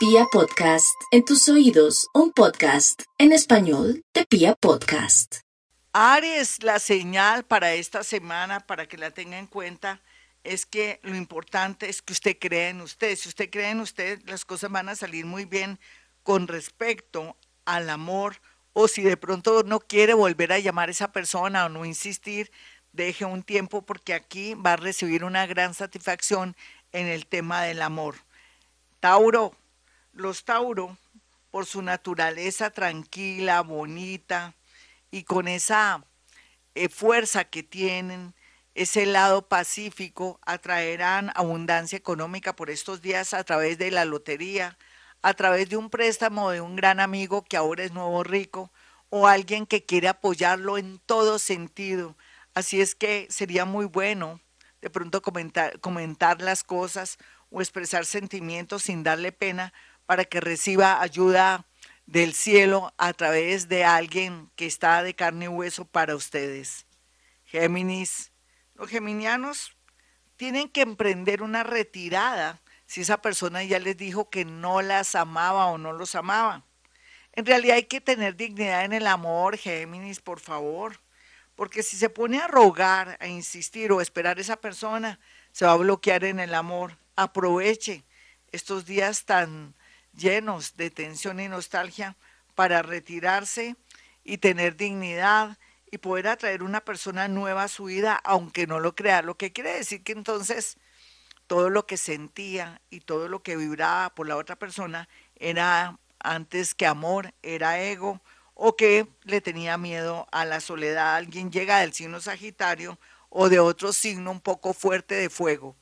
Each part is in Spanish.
Pia Podcast, en tus oídos, un podcast en español de Pia Podcast. Aries, la señal para esta semana, para que la tenga en cuenta, es que lo importante es que usted cree en usted. Si usted cree en usted, las cosas van a salir muy bien con respecto al amor o si de pronto no quiere volver a llamar a esa persona o no insistir, deje un tiempo porque aquí va a recibir una gran satisfacción en el tema del amor. Tauro, los Tauro, por su naturaleza tranquila, bonita y con esa eh, fuerza que tienen, ese lado pacífico, atraerán abundancia económica por estos días a través de la lotería, a través de un préstamo de un gran amigo que ahora es nuevo rico o alguien que quiere apoyarlo en todo sentido. Así es que sería muy bueno de pronto comentar, comentar las cosas o expresar sentimientos sin darle pena para que reciba ayuda del cielo a través de alguien que está de carne y hueso para ustedes. Géminis, los geminianos tienen que emprender una retirada si esa persona ya les dijo que no las amaba o no los amaba. En realidad hay que tener dignidad en el amor, Géminis, por favor. Porque si se pone a rogar, a insistir o a esperar a esa persona, se va a bloquear en el amor. Aproveche estos días tan llenos de tensión y nostalgia para retirarse y tener dignidad y poder atraer una persona nueva a su vida, aunque no lo crea. Lo que quiere decir que entonces todo lo que sentía y todo lo que vibraba por la otra persona era antes que amor, era ego o que le tenía miedo a la soledad. Alguien llega del signo Sagitario o de otro signo un poco fuerte de fuego.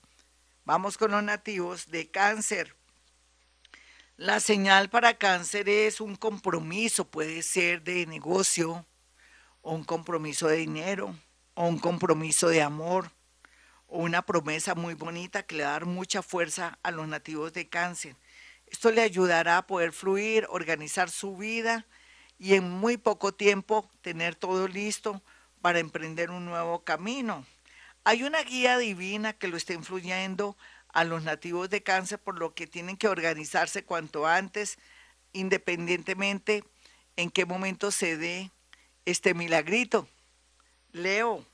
Vamos con los nativos de cáncer. La señal para cáncer es un compromiso, puede ser de negocio, o un compromiso de dinero, o un compromiso de amor, una promesa muy bonita que le va a dar mucha fuerza a los nativos de cáncer. Esto le ayudará a poder fluir, organizar su vida y en muy poco tiempo tener todo listo para emprender un nuevo camino. Hay una guía divina que lo está influyendo a los nativos de cáncer, por lo que tienen que organizarse cuanto antes, independientemente en qué momento se dé este milagrito. Leo,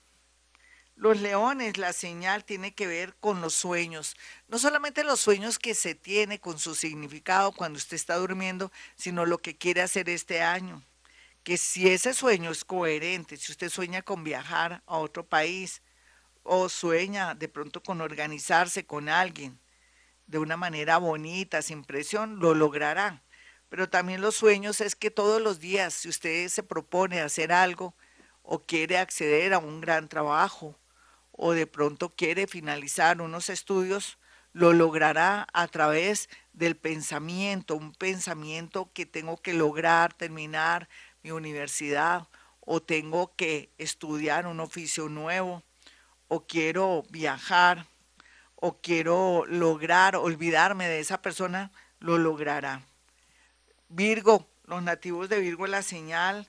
los leones, la señal tiene que ver con los sueños. No solamente los sueños que se tiene con su significado cuando usted está durmiendo, sino lo que quiere hacer este año. Que si ese sueño es coherente, si usted sueña con viajar a otro país o sueña de pronto con organizarse con alguien de una manera bonita, sin presión, lo logrará. Pero también los sueños es que todos los días, si usted se propone hacer algo o quiere acceder a un gran trabajo, o de pronto quiere finalizar unos estudios, lo logrará a través del pensamiento, un pensamiento que tengo que lograr terminar mi universidad o tengo que estudiar un oficio nuevo o quiero viajar o quiero lograr olvidarme de esa persona, lo logrará. Virgo, los nativos de Virgo, la señal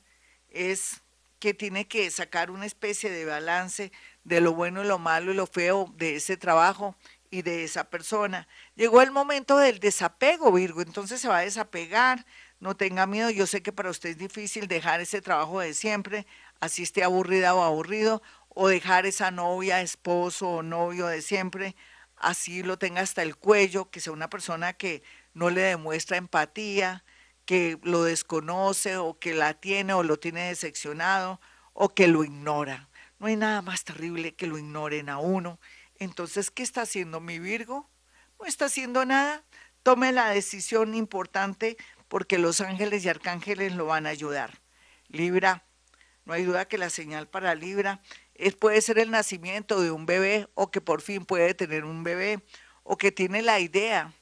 es que tiene que sacar una especie de balance de lo bueno y lo malo y lo feo de ese trabajo y de esa persona. Llegó el momento del desapego, Virgo, entonces se va a desapegar, no tenga miedo, yo sé que para usted es difícil dejar ese trabajo de siempre, así esté aburrida o aburrido, o dejar esa novia, esposo o novio de siempre, así lo tenga hasta el cuello, que sea una persona que no le demuestra empatía, que lo desconoce o que la tiene o lo tiene decepcionado o que lo ignora. No hay nada más terrible que lo ignoren a uno. Entonces, ¿qué está haciendo mi Virgo? No está haciendo nada. Tome la decisión importante porque los ángeles y arcángeles lo van a ayudar. Libra, no hay duda que la señal para Libra es, puede ser el nacimiento de un bebé o que por fin puede tener un bebé o que tiene la idea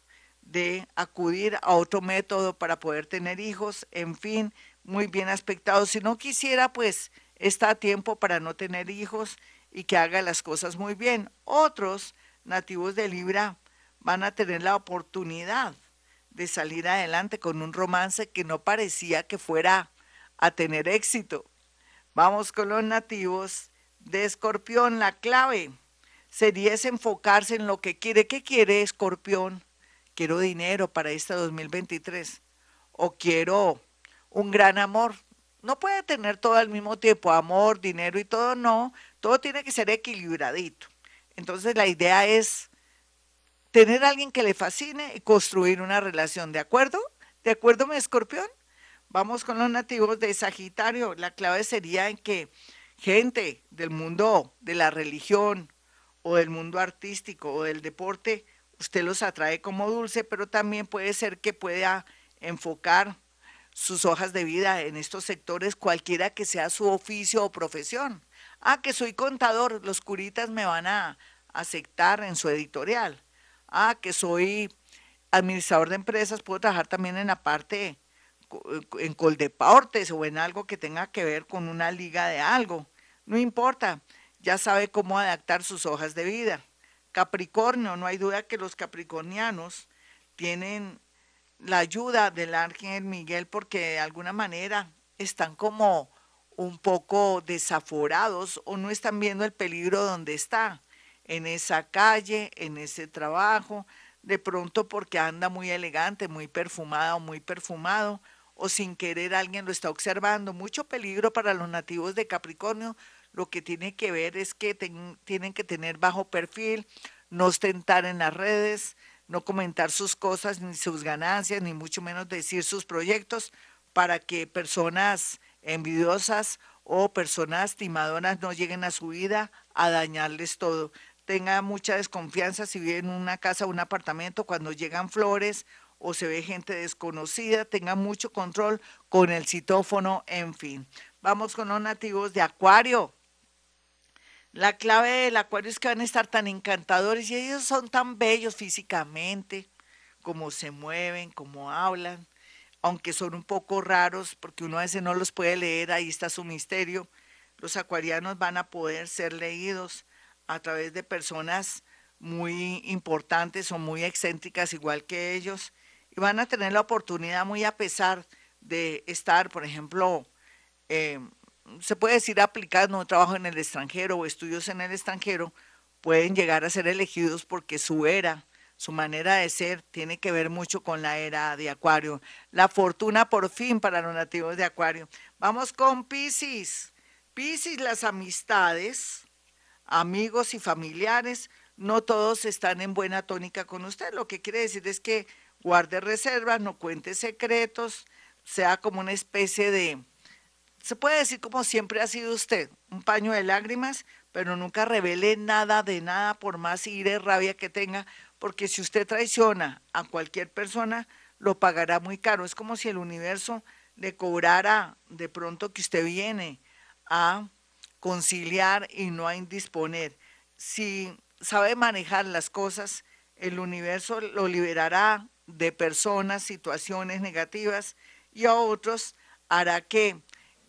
de acudir a otro método para poder tener hijos, en fin, muy bien aspectado. Si no quisiera, pues está a tiempo para no tener hijos y que haga las cosas muy bien. Otros nativos de Libra van a tener la oportunidad de salir adelante con un romance que no parecía que fuera a tener éxito. Vamos con los nativos de Escorpión. La clave sería enfocarse en lo que quiere. ¿Qué quiere Escorpión? quiero dinero para este 2023 o quiero un gran amor. No puede tener todo al mismo tiempo, amor, dinero y todo, no. Todo tiene que ser equilibradito. Entonces la idea es tener a alguien que le fascine y construir una relación, ¿de acuerdo? ¿De acuerdo, mi escorpión? Vamos con los nativos de Sagitario. La clave sería en que gente del mundo de la religión o del mundo artístico o del deporte, usted los atrae como dulce, pero también puede ser que pueda enfocar sus hojas de vida en estos sectores, cualquiera que sea su oficio o profesión. Ah, que soy contador, los curitas me van a aceptar en su editorial. Ah, que soy administrador de empresas, puedo trabajar también en la parte en Coldeportes o en algo que tenga que ver con una liga de algo. No importa, ya sabe cómo adaptar sus hojas de vida. Capricornio, no hay duda que los capricornianos tienen la ayuda del ángel Miguel porque de alguna manera están como un poco desaforados o no están viendo el peligro donde está, en esa calle, en ese trabajo, de pronto porque anda muy elegante, muy perfumada o muy perfumado, o sin querer alguien lo está observando. Mucho peligro para los nativos de Capricornio. Lo que tiene que ver es que tienen que tener bajo perfil, no ostentar en las redes, no comentar sus cosas, ni sus ganancias, ni mucho menos decir sus proyectos, para que personas envidiosas o personas timadoras no lleguen a su vida a dañarles todo. Tenga mucha desconfianza si vive en una casa o un apartamento cuando llegan flores o se ve gente desconocida, tenga mucho control con el citófono, en fin. Vamos con los nativos de Acuario. La clave del Acuario es que van a estar tan encantadores y ellos son tan bellos físicamente, como se mueven, como hablan, aunque son un poco raros porque uno a veces no los puede leer, ahí está su misterio. Los acuarianos van a poder ser leídos a través de personas muy importantes o muy excéntricas igual que ellos y van a tener la oportunidad muy a pesar de estar, por ejemplo, eh, se puede decir aplicando un trabajo en el extranjero o estudios en el extranjero, pueden llegar a ser elegidos porque su era, su manera de ser tiene que ver mucho con la era de Acuario. La fortuna por fin para los nativos de Acuario. Vamos con Pisces. Pisces, las amistades, amigos y familiares, no todos están en buena tónica con usted. Lo que quiere decir es que guarde reservas, no cuente secretos, sea como una especie de, se puede decir como siempre ha sido usted, un paño de lágrimas, pero nunca revele nada de nada por más ira y rabia que tenga, porque si usted traiciona a cualquier persona, lo pagará muy caro. Es como si el universo le cobrara de pronto que usted viene a conciliar y no a indisponer. Si sabe manejar las cosas, el universo lo liberará de personas, situaciones negativas y a otros hará que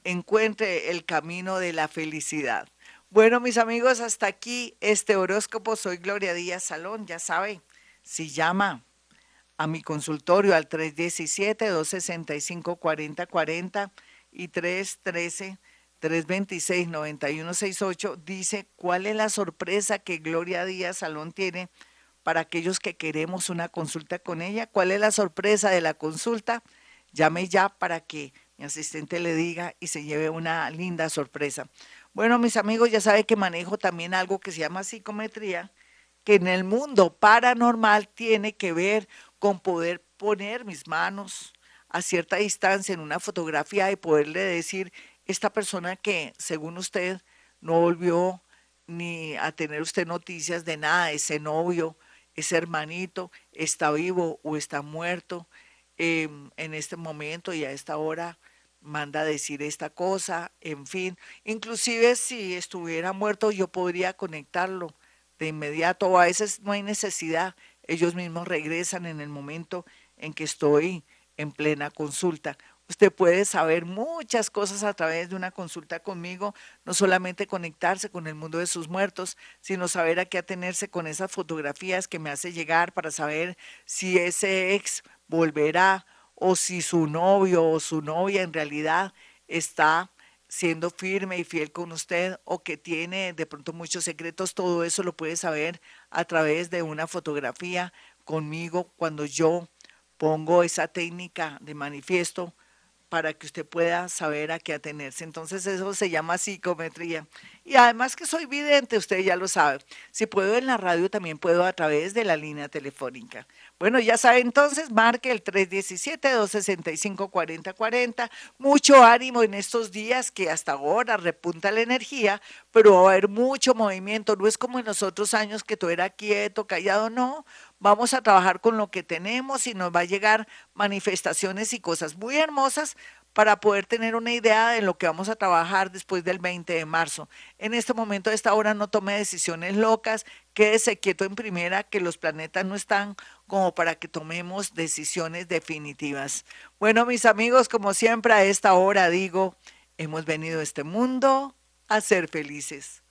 encuentre el camino de la felicidad. Bueno, mis amigos, hasta aquí este horóscopo. Soy Gloria Díaz Salón, ya saben, si llama a mi consultorio al 317-265-4040 y 313-326-9168, dice cuál es la sorpresa que Gloria Díaz Salón tiene para aquellos que queremos una consulta con ella. ¿Cuál es la sorpresa de la consulta? Llame ya para que mi asistente le diga y se lleve una linda sorpresa. Bueno, mis amigos, ya saben que manejo también algo que se llama psicometría, que en el mundo paranormal tiene que ver con poder poner mis manos a cierta distancia en una fotografía y poderle decir, esta persona que según usted no volvió ni a tener usted noticias de nada, ese novio, ese hermanito está vivo o está muerto em, en este momento y a esta hora manda decir esta cosa, en fin, inclusive si estuviera muerto yo podría conectarlo de inmediato o a veces no hay necesidad, ellos mismos regresan en el momento en que estoy en plena consulta. Usted puede saber muchas cosas a través de una consulta conmigo, no solamente conectarse con el mundo de sus muertos, sino saber a qué atenerse con esas fotografías que me hace llegar para saber si ese ex volverá o si su novio o su novia en realidad está siendo firme y fiel con usted o que tiene de pronto muchos secretos, todo eso lo puede saber a través de una fotografía conmigo cuando yo pongo esa técnica de manifiesto para que usted pueda saber a qué atenerse. Entonces eso se llama psicometría. Y además que soy vidente, usted ya lo sabe. Si puedo en la radio, también puedo a través de la línea telefónica. Bueno, ya sabe entonces, marque el 317-265-4040. Mucho ánimo en estos días que hasta ahora repunta la energía, pero va a haber mucho movimiento. No es como en los otros años que todo era quieto, callado, no vamos a trabajar con lo que tenemos y nos va a llegar manifestaciones y cosas muy hermosas para poder tener una idea de lo que vamos a trabajar después del 20 de marzo. En este momento, a esta hora, no tome decisiones locas, quédese quieto en primera, que los planetas no están como para que tomemos decisiones definitivas. Bueno, mis amigos, como siempre, a esta hora digo, hemos venido a este mundo a ser felices.